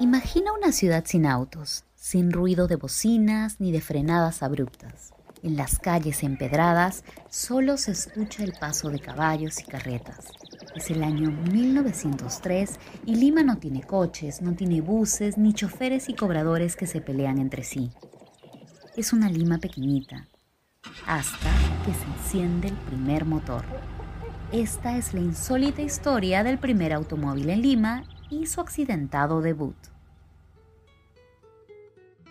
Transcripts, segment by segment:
Imagina una ciudad sin autos, sin ruido de bocinas ni de frenadas abruptas. En las calles empedradas solo se escucha el paso de caballos y carretas. Es el año 1903 y Lima no tiene coches, no tiene buses, ni choferes y cobradores que se pelean entre sí. Es una Lima pequeñita, hasta que se enciende el primer motor. Esta es la insólita historia del primer automóvil en Lima y su accidentado debut.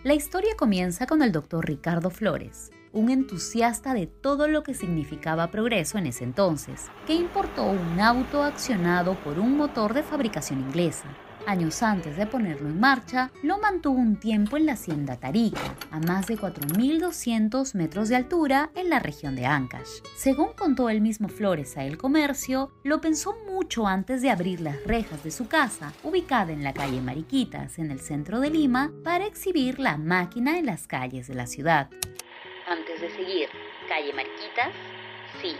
La historia comienza con el doctor Ricardo Flores, un entusiasta de todo lo que significaba progreso en ese entonces, que importó un auto accionado por un motor de fabricación inglesa, años antes de ponerlo en marcha, lo mantuvo un tiempo en la hacienda Tarica, a más de 4.200 metros de altura en la región de Ancash. Según contó el mismo Flores a El Comercio, lo pensó mucho antes de abrir las rejas de su casa, ubicada en la calle Mariquitas, en el centro de Lima, para exhibir la máquina en las calles de la ciudad. Antes de seguir, calle Mariquitas, sí,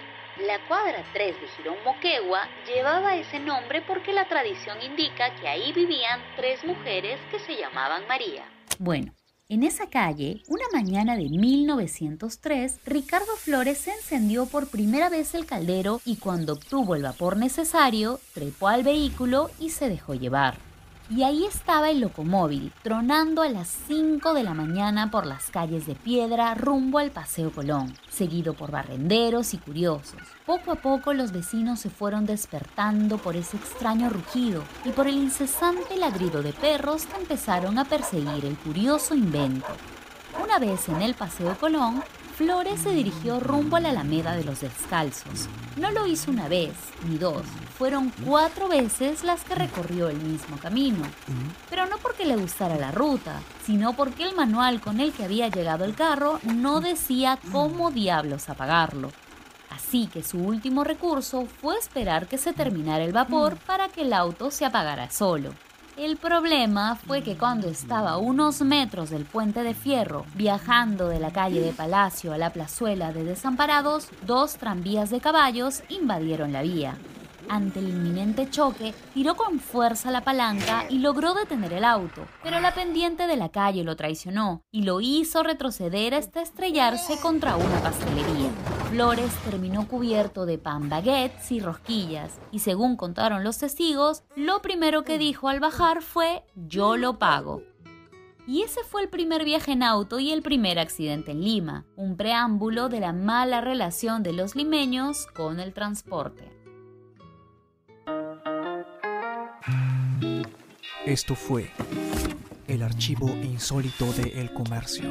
la cuadra 3 de Girón Moquegua llevaba ese nombre porque la tradición indica que ahí vivían tres mujeres que se llamaban María. Bueno, en esa calle, una mañana de 1903, Ricardo Flores encendió por primera vez el caldero y cuando obtuvo el vapor necesario, trepó al vehículo y se dejó llevar. Y ahí estaba el locomóvil, tronando a las 5 de la mañana por las calles de piedra rumbo al Paseo Colón, seguido por barrenderos y curiosos. Poco a poco los vecinos se fueron despertando por ese extraño rugido y por el incesante ladrido de perros que empezaron a perseguir el curioso invento. Una vez en el Paseo Colón, Flores se dirigió rumbo a la Alameda de los Descalzos. No lo hizo una vez, ni dos, fueron cuatro veces las que recorrió el mismo camino. Pero no porque le gustara la ruta, sino porque el manual con el que había llegado el carro no decía cómo diablos apagarlo. Así que su último recurso fue esperar que se terminara el vapor para que el auto se apagara solo. El problema fue que cuando estaba a unos metros del puente de fierro, viajando de la calle de Palacio a la plazuela de Desamparados, dos tranvías de caballos invadieron la vía. Ante el inminente choque, tiró con fuerza la palanca y logró detener el auto, pero la pendiente de la calle lo traicionó y lo hizo retroceder hasta estrellarse contra una pastelería. Flores terminó cubierto de pan baguettes y rosquillas, y según contaron los testigos, lo primero que dijo al bajar fue yo lo pago. Y ese fue el primer viaje en auto y el primer accidente en Lima, un preámbulo de la mala relación de los limeños con el transporte. Esto fue el archivo insólito de El Comercio.